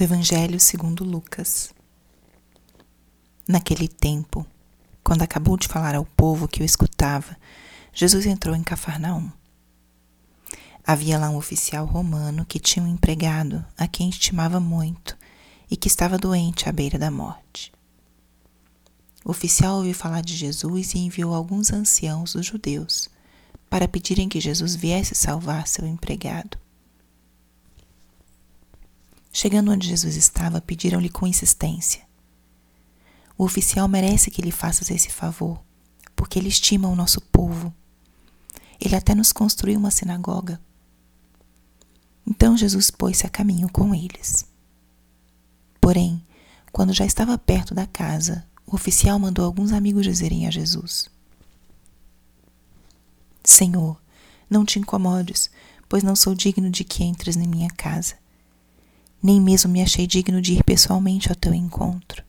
do Evangelho segundo Lucas. Naquele tempo, quando acabou de falar ao povo que o escutava, Jesus entrou em Cafarnaum. Havia lá um oficial romano que tinha um empregado a quem estimava muito e que estava doente à beira da morte. O oficial ouviu falar de Jesus e enviou alguns anciãos dos judeus para pedirem que Jesus viesse salvar seu empregado. Chegando onde Jesus estava, pediram-lhe com insistência: O oficial merece que lhe faças esse favor, porque ele estima o nosso povo. Ele até nos construiu uma sinagoga. Então Jesus pôs-se a caminho com eles. Porém, quando já estava perto da casa, o oficial mandou alguns amigos dizerem a Jesus: Senhor, não te incomodes, pois não sou digno de que entres em minha casa nem mesmo me achei digno de ir pessoalmente ao teu encontro.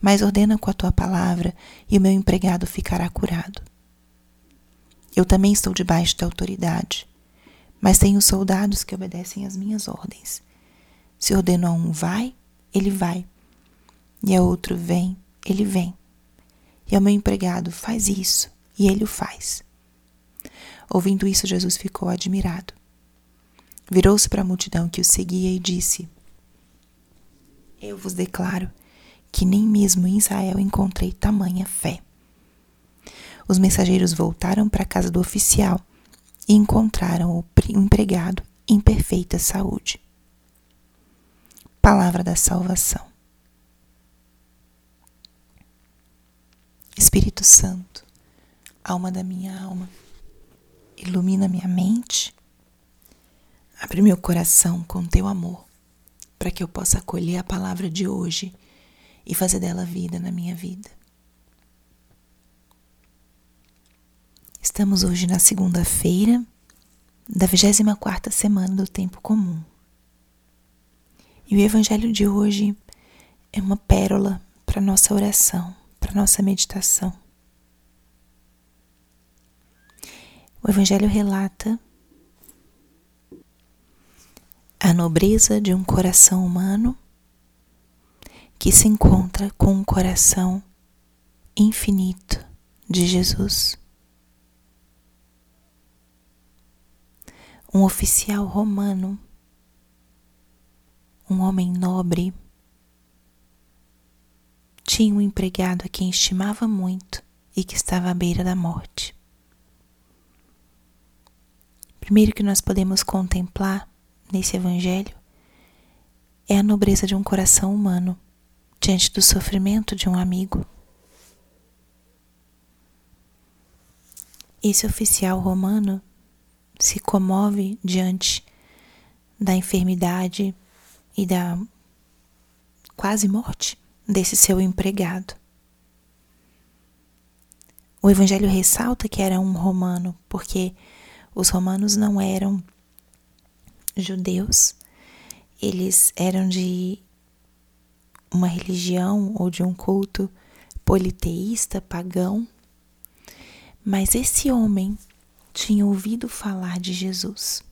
Mas ordena com a tua palavra e o meu empregado ficará curado. Eu também estou debaixo da autoridade, mas tenho soldados que obedecem às minhas ordens. Se ordeno a um vai, ele vai, e a outro vem, ele vem. E ao meu empregado faz isso, e ele o faz. Ouvindo isso, Jesus ficou admirado. Virou-se para a multidão que o seguia e disse: Eu vos declaro que nem mesmo em Israel encontrei tamanha fé. Os mensageiros voltaram para a casa do oficial e encontraram o empregado em perfeita saúde. Palavra da salvação. Espírito Santo, alma da minha alma, ilumina minha mente Abre meu coração com teu amor, para que eu possa acolher a palavra de hoje e fazer dela vida na minha vida. Estamos hoje na segunda-feira da 24 semana do tempo comum. E o evangelho de hoje é uma pérola para nossa oração, para nossa meditação. O evangelho relata a nobreza de um coração humano que se encontra com um coração infinito de Jesus. Um oficial romano, um homem nobre, tinha um empregado a quem estimava muito e que estava à beira da morte. Primeiro que nós podemos contemplar nesse Evangelho é a nobreza de um coração humano diante do sofrimento de um amigo. Esse oficial romano se comove diante da enfermidade e da quase morte desse seu empregado. O Evangelho ressalta que era um romano, porque os romanos não eram judeus, eles eram de uma religião ou de um culto politeísta, pagão, mas esse homem tinha ouvido falar de Jesus.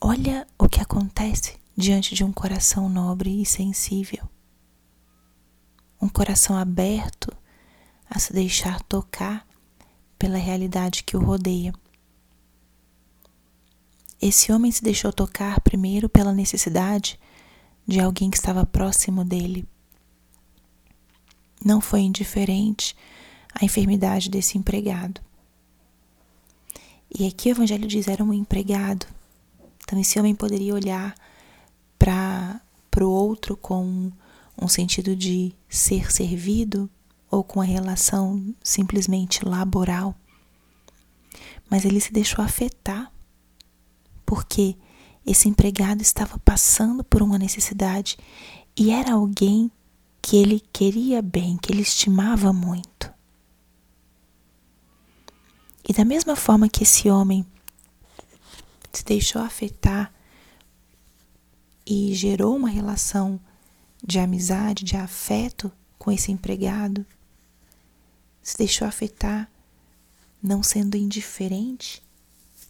Olha o que acontece diante de um coração nobre e sensível. Um coração aberto a se deixar tocar pela realidade que o rodeia. Esse homem se deixou tocar primeiro pela necessidade de alguém que estava próximo dele. Não foi indiferente à enfermidade desse empregado. E aqui o Evangelho diz era um empregado. Então esse homem poderia olhar para o outro com um sentido de ser servido ou com a relação simplesmente laboral. Mas ele se deixou afetar porque esse empregado estava passando por uma necessidade e era alguém que ele queria bem, que ele estimava muito. E da mesma forma que esse homem se deixou afetar e gerou uma relação de amizade, de afeto com esse empregado, se deixou afetar, não sendo indiferente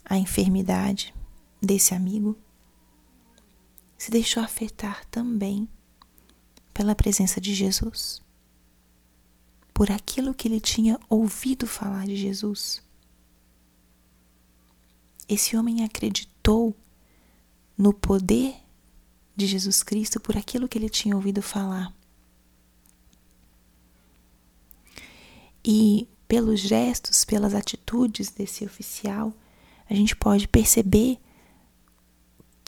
à enfermidade, desse amigo, se deixou afetar também pela presença de Jesus, por aquilo que ele tinha ouvido falar de Jesus. Esse homem acreditou no poder de Jesus Cristo por aquilo que ele tinha ouvido falar. E pelos gestos, pelas atitudes desse oficial, a gente pode perceber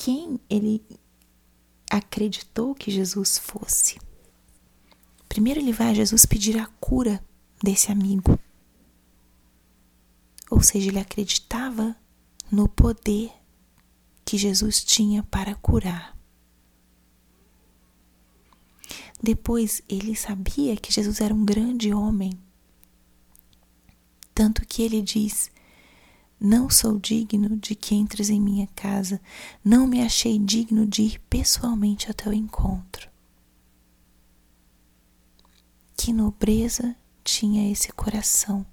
quem ele acreditou que Jesus fosse. Primeiro ele vai a Jesus pedir a cura desse amigo. Ou seja, ele acreditava no poder que Jesus tinha para curar. Depois ele sabia que Jesus era um grande homem. Tanto que ele diz: não sou digno de que entres em minha casa, não me achei digno de ir pessoalmente ao teu encontro. Que nobreza tinha esse coração,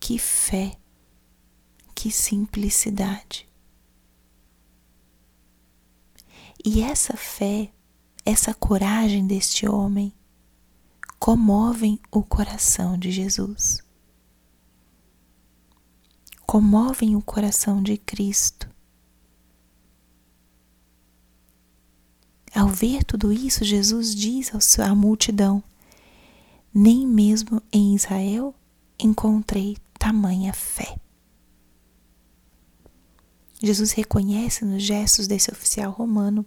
que fé, que simplicidade. E essa fé, essa coragem deste homem, comovem o coração de Jesus comovem o coração de Cristo. Ao ver tudo isso, Jesus diz à multidão: Nem mesmo em Israel encontrei tamanha fé. Jesus reconhece nos gestos desse oficial romano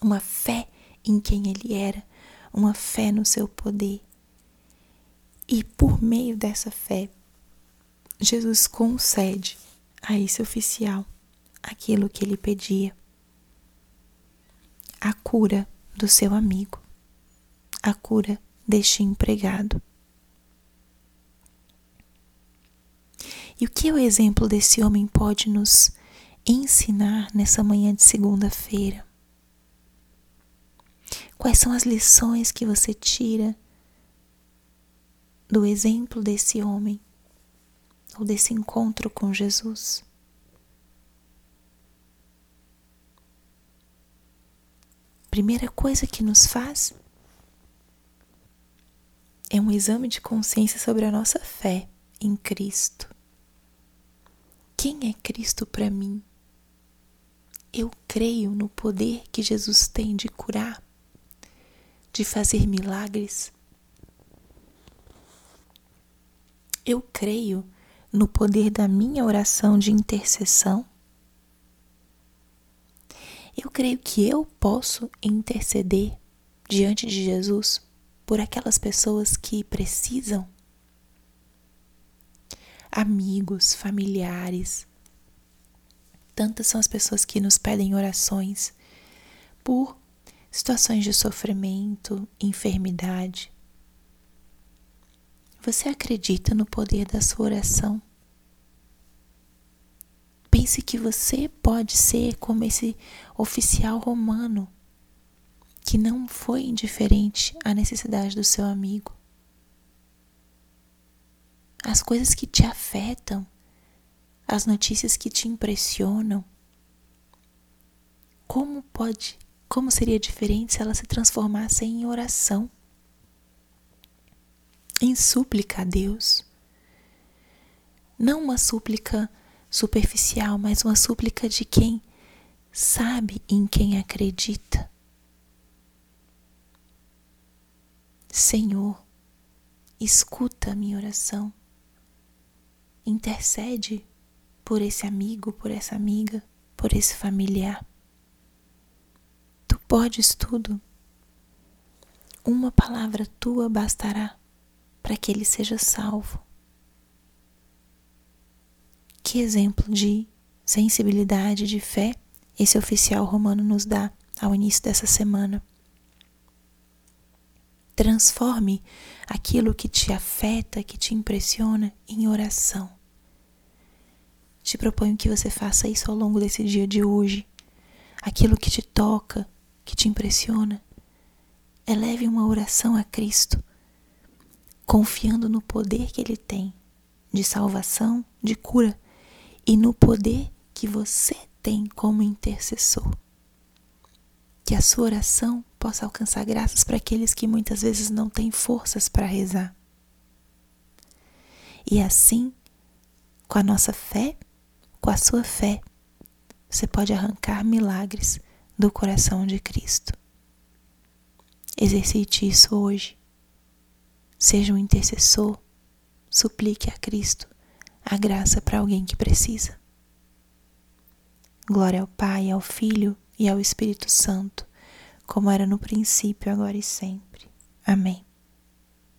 uma fé em quem ele era, uma fé no seu poder. E por meio dessa fé, Jesus concede a esse oficial aquilo que ele pedia: a cura do seu amigo, a cura deste empregado. E o que o exemplo desse homem pode nos ensinar nessa manhã de segunda-feira? Quais são as lições que você tira do exemplo desse homem ou desse encontro com Jesus. Primeira coisa que nos faz é um exame de consciência sobre a nossa fé em Cristo. Quem é Cristo para mim? Eu creio no poder que Jesus tem de curar, de fazer milagres. Eu creio no poder da minha oração de intercessão? Eu creio que eu posso interceder diante de Jesus por aquelas pessoas que precisam. Amigos, familiares. Tantas são as pessoas que nos pedem orações por situações de sofrimento, enfermidade. Você acredita no poder da sua oração? Pense que você pode ser como esse oficial romano que não foi indiferente à necessidade do seu amigo. As coisas que te afetam, as notícias que te impressionam. Como pode, como seria diferente se elas se transformassem em oração? Em súplica a Deus. Não uma súplica superficial, mas uma súplica de quem sabe em quem acredita. Senhor, escuta a minha oração. Intercede por esse amigo, por essa amiga, por esse familiar. Tu podes tudo. Uma palavra tua bastará para que ele seja salvo. Que exemplo de sensibilidade, de fé esse oficial romano nos dá ao início dessa semana. Transforme aquilo que te afeta, que te impressiona, em oração. Te proponho que você faça isso ao longo desse dia de hoje. Aquilo que te toca, que te impressiona, eleve uma oração a Cristo confiando no poder que Ele tem de salvação, de cura e no poder que você tem como intercessor. que a sua oração possa alcançar graças para aqueles que muitas vezes não têm forças para rezar. E assim, com a nossa fé, com a sua fé, você pode arrancar milagres do coração de Cristo. Exercite isso hoje. Seja um intercessor, suplique a Cristo a graça para alguém que precisa. Glória ao Pai, ao Filho e ao Espírito Santo, como era no princípio, agora e sempre. Amém.